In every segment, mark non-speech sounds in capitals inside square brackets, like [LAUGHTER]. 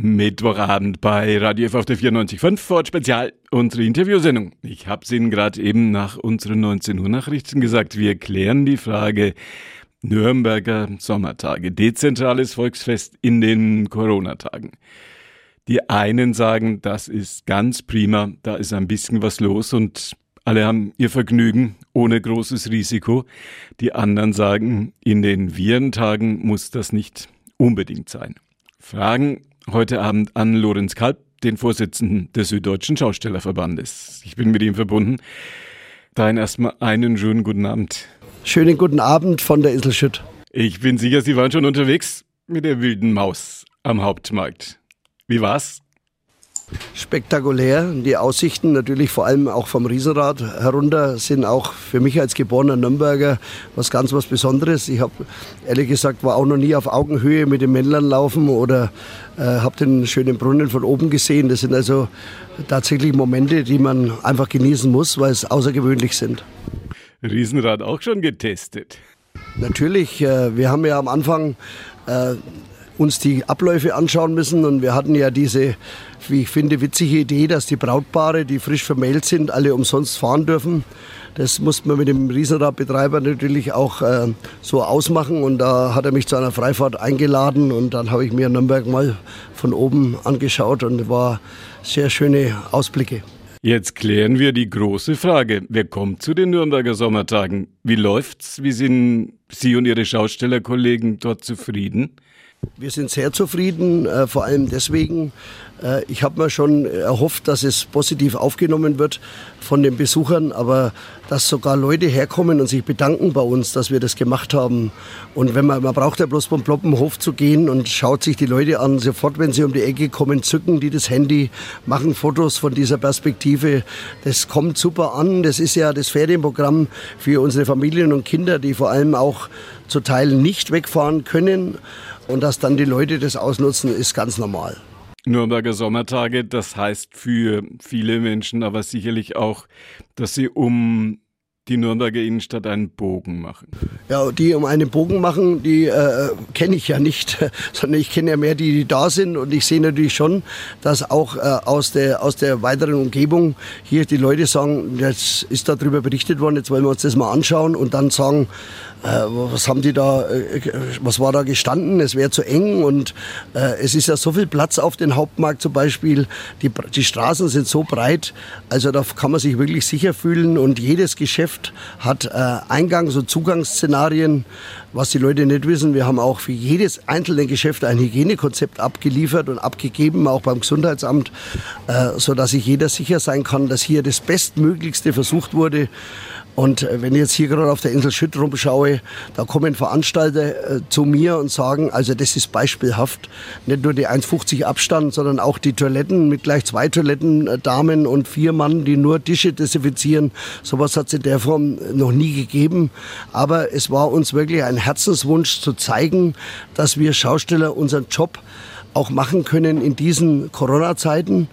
Mittwochabend bei Radio F auf der 94.5 Ford Spezial, unsere Interviewsendung. Ich habe es Ihnen gerade eben nach unseren 19 Uhr Nachrichten gesagt. Wir klären die Frage Nürnberger Sommertage, dezentrales Volksfest in den Corona-Tagen. Die einen sagen, das ist ganz prima, da ist ein bisschen was los und alle haben ihr Vergnügen ohne großes Risiko. Die anderen sagen, in den Virentagen muss das nicht unbedingt sein. Fragen heute Abend an Lorenz Kalb, den Vorsitzenden des Süddeutschen Schaustellerverbandes. Ich bin mit ihm verbunden. Dahin erstmal einen schönen guten Abend. Schönen guten Abend von der Insel Schütt. Ich bin sicher, Sie waren schon unterwegs mit der wilden Maus am Hauptmarkt. Wie war's? Spektakulär. Die Aussichten natürlich vor allem auch vom Riesenrad herunter sind auch für mich als geborener Nürnberger was ganz was Besonderes. Ich habe ehrlich gesagt war auch noch nie auf Augenhöhe mit den Männlern laufen oder äh, habe den schönen Brunnen von oben gesehen. Das sind also tatsächlich Momente, die man einfach genießen muss, weil es außergewöhnlich sind. Riesenrad auch schon getestet? Natürlich. Äh, wir haben ja am Anfang äh, uns die Abläufe anschauen müssen. Und wir hatten ja diese, wie ich finde, witzige Idee, dass die Brautpaare, die frisch vermählt sind, alle umsonst fahren dürfen. Das musste man mit dem Riesenradbetreiber natürlich auch äh, so ausmachen. Und da hat er mich zu einer Freifahrt eingeladen. Und dann habe ich mir Nürnberg mal von oben angeschaut und war sehr schöne Ausblicke. Jetzt klären wir die große Frage. Wer kommt zu den Nürnberger Sommertagen? Wie läuft's? Wie sind Sie und Ihre Schaustellerkollegen dort zufrieden? Wir sind sehr zufrieden, äh, vor allem deswegen. Äh, ich habe mir schon erhofft, dass es positiv aufgenommen wird von den Besuchern, aber dass sogar Leute herkommen und sich bedanken bei uns, dass wir das gemacht haben. Und wenn man, man braucht ja bloß vom Ploppenhof zu gehen und schaut sich die Leute an, sofort, wenn sie um die Ecke kommen, zücken die das Handy, machen Fotos von dieser Perspektive. Das kommt super an. Das ist ja das Ferienprogramm für unsere Familien und Kinder, die vor allem auch zu Teilen nicht wegfahren können. Und dass dann die Leute das ausnutzen, ist ganz normal. Nürnberger Sommertage, das heißt für viele Menschen aber sicherlich auch, dass sie um die Nürnberger Innenstadt einen Bogen machen. Ja, die um einen Bogen machen, die äh, kenne ich ja nicht, [LAUGHS] sondern ich kenne ja mehr die, die da sind und ich sehe natürlich schon, dass auch äh, aus, der, aus der weiteren Umgebung hier die Leute sagen, jetzt ist darüber berichtet worden, jetzt wollen wir uns das mal anschauen und dann sagen, was haben die da, äh, was war da gestanden? Es wäre zu eng und äh, es ist ja so viel Platz auf den Hauptmarkt zum Beispiel. Die, die Straßen sind so breit, also da kann man sich wirklich sicher fühlen und jedes Geschäft hat äh, Eingangs- und Zugangsszenarien. Was die Leute nicht wissen, wir haben auch für jedes einzelne Geschäft ein Hygienekonzept abgeliefert und abgegeben, auch beim Gesundheitsamt, äh, sodass sich jeder sicher sein kann, dass hier das Bestmöglichste versucht wurde. Und äh, wenn ich jetzt hier gerade auf der Insel Schütt rumschaue, da kommen Veranstalter äh, zu mir und sagen, also das ist beispielhaft. Nicht nur die 1,50 Abstand, sondern auch die Toiletten mit gleich zwei Toiletten, äh, Damen und vier Mann, die nur Tische desinfizieren. Sowas hat es in der Form noch nie gegeben. Aber es war uns wirklich ein Herzenswunsch zu zeigen, dass wir Schausteller unseren Job auch machen können in diesen Corona-Zeiten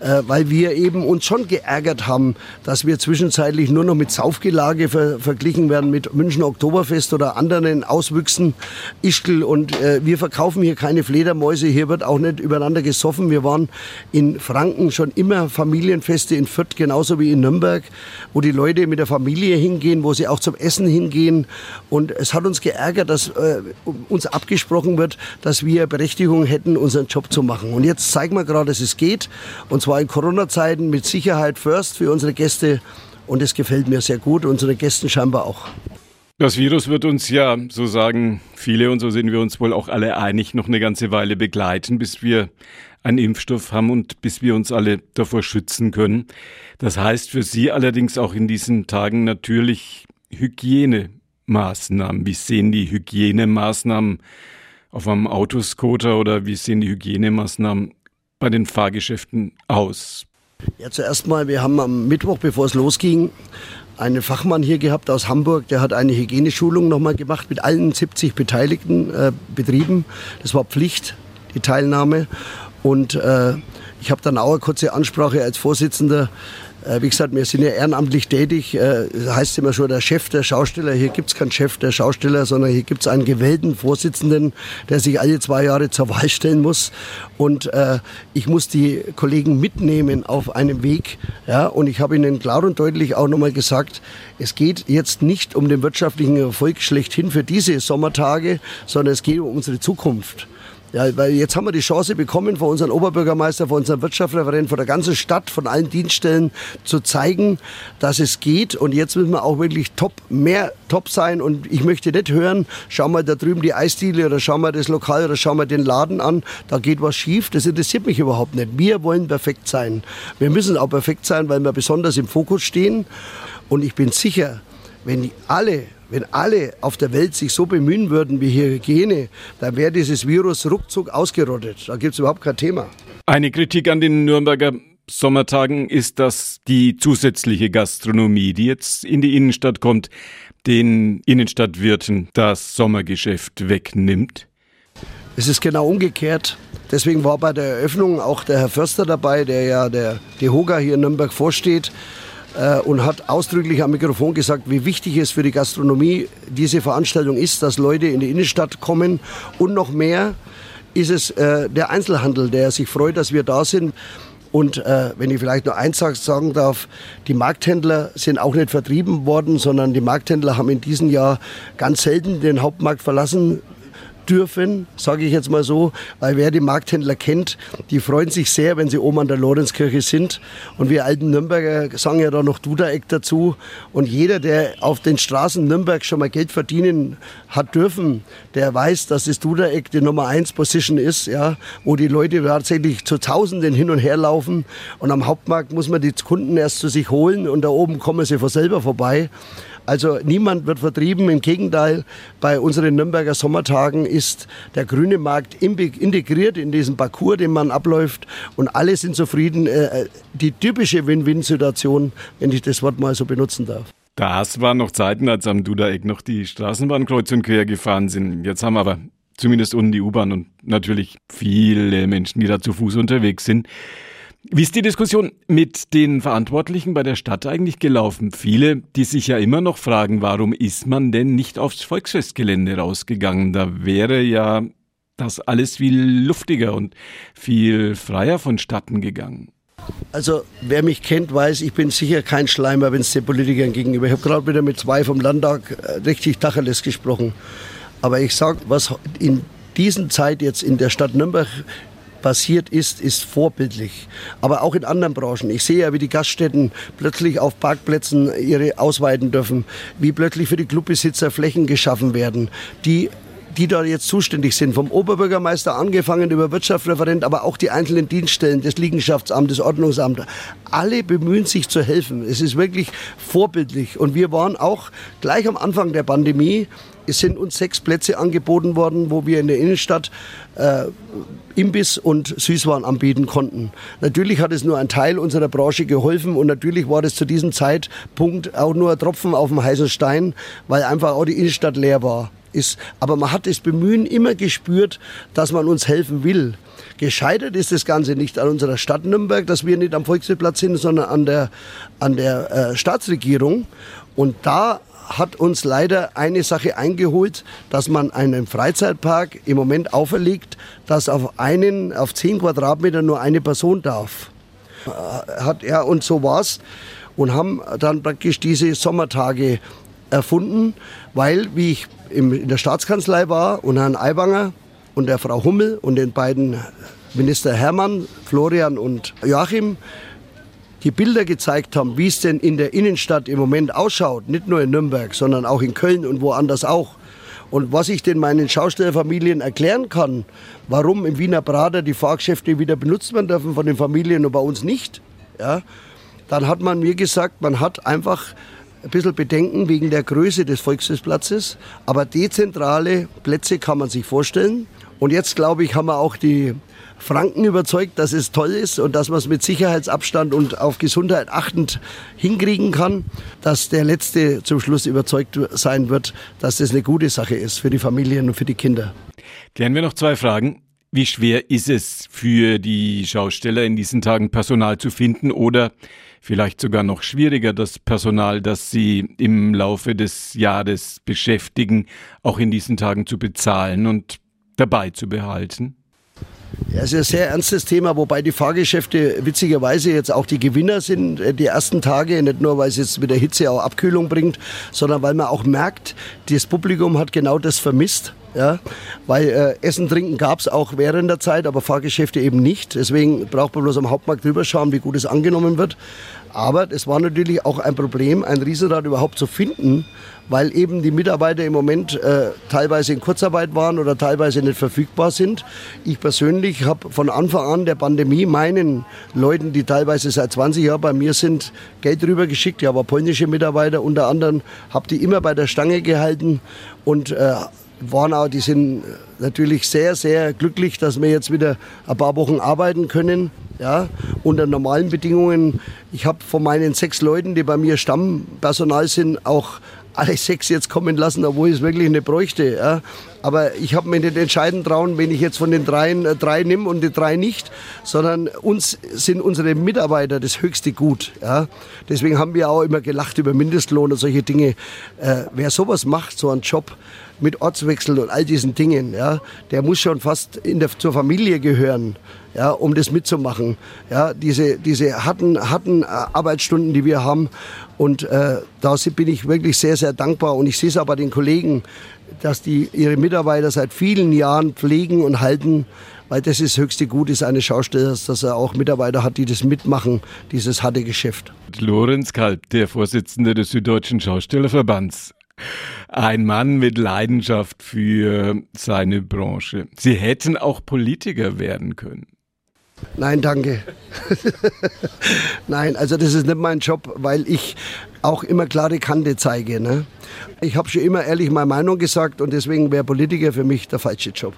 äh, weil wir eben uns schon geärgert haben, dass wir zwischenzeitlich nur noch mit Saufgelage ver verglichen werden mit München Oktoberfest oder anderen Auswüchsen, Ischgl und äh, wir verkaufen hier keine Fledermäuse, hier wird auch nicht übereinander gesoffen. Wir waren in Franken schon immer Familienfeste in Fürth genauso wie in Nürnberg, wo die Leute mit der Familie hingehen, wo sie auch zum Essen hingehen und es hat uns geärgert, dass äh, uns abgesprochen wird, dass wir Berechtigung hätten, unseren Job zu machen. Und jetzt zeigen wir gerade, dass es geht und zwar in Corona-Zeiten mit Sicherheit first für unsere Gäste. Und es gefällt mir sehr gut, unsere Gästen scheinbar auch. Das Virus wird uns ja, so sagen viele und so sind wir uns wohl auch alle einig, noch eine ganze Weile begleiten, bis wir einen Impfstoff haben und bis wir uns alle davor schützen können. Das heißt für Sie allerdings auch in diesen Tagen natürlich Hygienemaßnahmen. Wie sehen die Hygienemaßnahmen auf einem Autoscooter oder wie sehen die Hygienemaßnahmen bei den Fahrgeschäften aus? Ja, zuerst mal, wir haben am Mittwoch, bevor es losging, einen Fachmann hier gehabt aus Hamburg, der hat eine Hygieneschulung nochmal gemacht mit allen 70 beteiligten äh, Betrieben. Das war Pflicht, die Teilnahme. Und äh, ich habe dann auch eine kurze Ansprache als Vorsitzender äh, wie gesagt, wir sind ja ehrenamtlich tätig. Äh, heißt immer schon der Chef der Schausteller. Hier gibt es keinen Chef der Schausteller, sondern hier gibt es einen gewählten Vorsitzenden, der sich alle zwei Jahre zur Wahl stellen muss. Und äh, ich muss die Kollegen mitnehmen auf einem Weg. Ja, und ich habe ihnen klar und deutlich auch nochmal gesagt, es geht jetzt nicht um den wirtschaftlichen Erfolg schlechthin für diese Sommertage, sondern es geht um unsere Zukunft. Ja, weil jetzt haben wir die Chance bekommen von unserem Oberbürgermeister, von unserem Wirtschaftsreferent, von der ganzen Stadt, von allen Dienststellen zu zeigen, dass es geht. Und jetzt müssen wir auch wirklich top, mehr top sein. Und ich möchte nicht hören, schau mal da drüben die Eisdiele oder schau mal das Lokal oder schau mal den Laden an, da geht was schief. Das interessiert mich überhaupt nicht. Wir wollen perfekt sein. Wir müssen auch perfekt sein, weil wir besonders im Fokus stehen. Und ich bin sicher, wenn alle wenn alle auf der Welt sich so bemühen würden wie hier Hygiene, dann wäre dieses Virus ruckzuck ausgerottet. Da gibt es überhaupt kein Thema. Eine Kritik an den Nürnberger Sommertagen ist, dass die zusätzliche Gastronomie, die jetzt in die Innenstadt kommt, den Innenstadtwirten das Sommergeschäft wegnimmt. Es ist genau umgekehrt. Deswegen war bei der Eröffnung auch der Herr Förster dabei, der ja der DEHOGA hier in Nürnberg vorsteht äh, und hat ausdrücklich am Mikrofon gesagt, wie wichtig es für die Gastronomie diese Veranstaltung ist, dass Leute in die Innenstadt kommen und noch mehr ist es äh, der Einzelhandel, der sich freut, dass wir da sind. Und äh, wenn ich vielleicht noch eins sagen darf, die Markthändler sind auch nicht vertrieben worden, sondern die Markthändler haben in diesem Jahr ganz selten den Hauptmarkt verlassen dürfen, sage ich jetzt mal so, weil wer die Markthändler kennt, die freuen sich sehr, wenn sie oben an der Lorenzkirche sind. Und wir alten Nürnberger sagen ja da noch Dudereck dazu. Und jeder, der auf den Straßen Nürnberg schon mal Geld verdienen hat dürfen, der weiß, dass das Dudereck die Nummer 1 Position ist, ja, wo die Leute tatsächlich zu Tausenden hin und her laufen. Und am Hauptmarkt muss man die Kunden erst zu sich holen und da oben kommen sie von selber vorbei. Also niemand wird vertrieben. Im Gegenteil, bei unseren Nürnberger Sommertagen ist der grüne Markt integriert in diesen Parcours, den man abläuft und alle sind zufrieden. Äh, äh, die typische Win-Win-Situation, wenn ich das Wort mal so benutzen darf. Das waren noch Zeiten, als am Dudaeck noch die Straßenbahn kreuz und quer gefahren sind. Jetzt haben wir aber zumindest unten die U-Bahn und natürlich viele Menschen, die da zu Fuß unterwegs sind. Wie ist die Diskussion mit den Verantwortlichen bei der Stadt eigentlich gelaufen? Viele, die sich ja immer noch fragen, warum ist man denn nicht aufs Volksfestgelände rausgegangen? Da wäre ja das alles viel luftiger und viel freier vonstatten gegangen. Also wer mich kennt, weiß, ich bin sicher kein Schleimer, wenn es den Politikern gegenüber. Ich habe gerade wieder mit zwei vom Landtag äh, richtig Tacheles gesprochen. Aber ich sage, was in diesen Zeit jetzt in der Stadt Nürnberg passiert ist, ist vorbildlich. Aber auch in anderen Branchen. Ich sehe ja, wie die Gaststätten plötzlich auf Parkplätzen ihre ausweiten dürfen, wie plötzlich für die Clubbesitzer Flächen geschaffen werden, die die da jetzt zuständig sind, vom Oberbürgermeister angefangen über Wirtschaftsreferent, aber auch die einzelnen Dienststellen, das Liegenschaftsamt, das Ordnungsamt, alle bemühen sich zu helfen. Es ist wirklich vorbildlich. Und wir waren auch gleich am Anfang der Pandemie es sind uns sechs Plätze angeboten worden, wo wir in der Innenstadt äh, Imbiss und Süßwaren anbieten konnten. Natürlich hat es nur ein Teil unserer Branche geholfen und natürlich war das zu diesem Zeitpunkt auch nur ein Tropfen auf dem heißen Stein, weil einfach auch die Innenstadt leer war. Ist, aber man hat das Bemühen immer gespürt, dass man uns helfen will. Gescheitert ist das Ganze nicht an unserer Stadt Nürnberg, dass wir nicht am Volksfestplatz sind, sondern an der, an der äh, Staatsregierung. Und da hat uns leider eine Sache eingeholt, dass man einen Freizeitpark im Moment auferlegt, dass auf einen, auf zehn Quadratmeter nur eine Person darf. Äh, hat er und so war's und haben dann praktisch diese Sommertage erfunden, weil wie ich in der Staatskanzlei war und Herrn Aiwanger und der Frau Hummel und den beiden Minister Hermann, Florian und Joachim die Bilder gezeigt haben, wie es denn in der Innenstadt im Moment ausschaut, nicht nur in Nürnberg, sondern auch in Köln und woanders auch. Und was ich denn meinen Schaustellerfamilien erklären kann, warum im Wiener Prater die Fahrgeschäfte wieder benutzt werden dürfen von den Familien und bei uns nicht, ja, dann hat man mir gesagt, man hat einfach ein bisschen Bedenken wegen der Größe des Volksfestplatzes, aber dezentrale Plätze kann man sich vorstellen. Und jetzt glaube ich, haben wir auch die Franken überzeugt, dass es toll ist und dass man es mit Sicherheitsabstand und auf Gesundheit achtend hinkriegen kann, dass der Letzte zum Schluss überzeugt sein wird, dass das eine gute Sache ist für die Familien und für die Kinder. Klären wir noch zwei Fragen. Wie schwer ist es für die Schausteller in diesen Tagen Personal zu finden oder vielleicht sogar noch schwieriger, das Personal, das sie im Laufe des Jahres beschäftigen, auch in diesen Tagen zu bezahlen und dabei zu behalten? Ja, es ist ein sehr ernstes Thema, wobei die Fahrgeschäfte witzigerweise jetzt auch die Gewinner sind, äh, die ersten Tage, nicht nur, weil es jetzt mit der Hitze auch Abkühlung bringt, sondern weil man auch merkt, das Publikum hat genau das vermisst. Ja, weil äh, Essen, Trinken gab es auch während der Zeit, aber Fahrgeschäfte eben nicht. Deswegen braucht man bloß am Hauptmarkt drüber schauen, wie gut es angenommen wird. Aber es war natürlich auch ein Problem, ein Riesenrad überhaupt zu finden, weil eben die Mitarbeiter im Moment äh, teilweise in Kurzarbeit waren oder teilweise nicht verfügbar sind. Ich persönlich habe von Anfang an der Pandemie meinen Leuten, die teilweise seit 20 Jahren bei mir sind, Geld rübergeschickt. Ich habe polnische Mitarbeiter unter anderem, habe die immer bei der Stange gehalten und äh, Warnau, die sind natürlich sehr, sehr glücklich, dass wir jetzt wieder ein paar Wochen arbeiten können. Ja, unter normalen Bedingungen. Ich habe von meinen sechs Leuten, die bei mir Stammpersonal sind, auch alle sechs jetzt kommen lassen, obwohl ich es wirklich nicht bräuchte. Ja. Aber ich habe mir nicht entscheiden trauen, wenn ich jetzt von den dreien äh, drei nehme und die drei nicht, sondern uns sind unsere Mitarbeiter das höchste Gut. Ja. Deswegen haben wir auch immer gelacht über Mindestlohn und solche Dinge. Äh, wer sowas macht, so einen Job, mit Ortswechsel und all diesen Dingen, ja, der muss schon fast in der, zur Familie gehören, ja, um das mitzumachen. Ja, diese, diese harten, harten äh, Arbeitsstunden, die wir haben. Und äh, da bin ich wirklich sehr, sehr dankbar. Und ich sehe es aber den Kollegen, dass die ihre Mitarbeiter seit vielen Jahren pflegen und halten, weil das ist höchste Gut des eines Schaustellers, dass er auch Mitarbeiter hat, die das mitmachen, dieses harte Geschäft. Lorenz Kalb, der Vorsitzende des Süddeutschen Schaustellerverbands. Ein Mann mit Leidenschaft für seine Branche. Sie hätten auch Politiker werden können. Nein, danke. Nein, also das ist nicht mein Job, weil ich auch immer klare Kante zeige. Ne? Ich habe schon immer ehrlich meine Meinung gesagt und deswegen wäre Politiker für mich der falsche Job.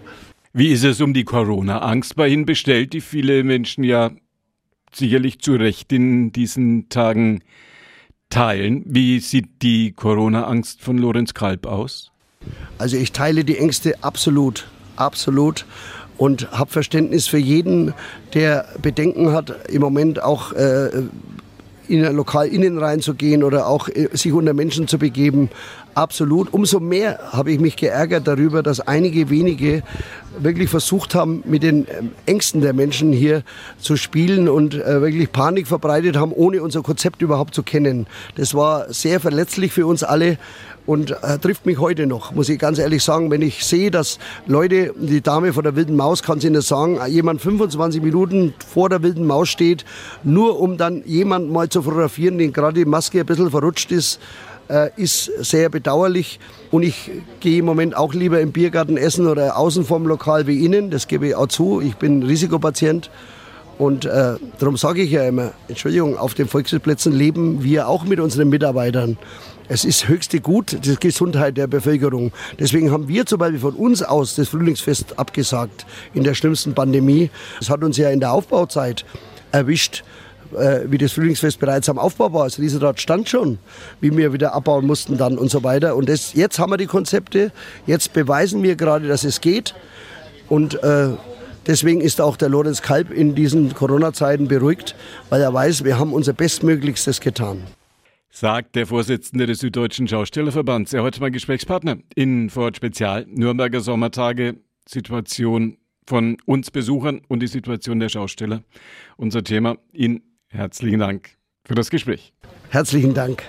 Wie ist es um die Corona-Angst bei Ihnen bestellt, die viele Menschen ja sicherlich zu Recht in diesen Tagen teilen. Wie sieht die Corona-Angst von Lorenz Kalb aus? Also ich teile die Ängste absolut, absolut und habe Verständnis für jeden, der Bedenken hat, im Moment auch äh, in ein Lokal innen reinzugehen oder auch äh, sich unter Menschen zu begeben. Absolut. Umso mehr habe ich mich geärgert darüber, dass einige wenige wirklich versucht haben, mit den ähm, Ängsten der Menschen hier zu spielen und äh, wirklich Panik verbreitet haben, ohne unser Konzept überhaupt zu kennen. Das war sehr verletzlich für uns alle und äh, trifft mich heute noch, muss ich ganz ehrlich sagen. Wenn ich sehe, dass Leute, die Dame von der wilden Maus kann sie nicht sagen, jemand 25 Minuten vor der wilden Maus steht, nur um dann jemand mal zu fotografieren, den gerade die Maske ein bisschen verrutscht ist, äh, ist sehr bedauerlich. Und ich gehe im Moment auch lieber im Biergarten essen oder außen vom Lokal wie Ihnen. Das gebe ich auch zu. Ich bin Risikopatient. Und äh, darum sage ich ja immer, Entschuldigung, auf den Volksplätzen leben wir auch mit unseren Mitarbeitern. Es ist höchste Gut, die Gesundheit der Bevölkerung. Deswegen haben wir zum Beispiel von uns aus das Frühlingsfest abgesagt in der schlimmsten Pandemie. Das hat uns ja in der Aufbauzeit erwischt äh, wie das Frühlingsfest bereits am Aufbau war. Das Riesenrad stand schon, wie wir wieder abbauen mussten dann und so weiter. Und das, jetzt haben wir die Konzepte, jetzt beweisen wir gerade, dass es geht. Und äh, deswegen ist auch der Lorenz Kalb in diesen Corona-Zeiten beruhigt, weil er weiß, wir haben unser Bestmöglichstes getan. Sagt der Vorsitzende des Süddeutschen Schaustellerverbands. Er heute mein Gesprächspartner in Vorort Spezial Nürnberger Sommertage Situation von uns Besuchern und die Situation der Schausteller. Unser Thema in Herzlichen Dank für das Gespräch. Herzlichen Dank.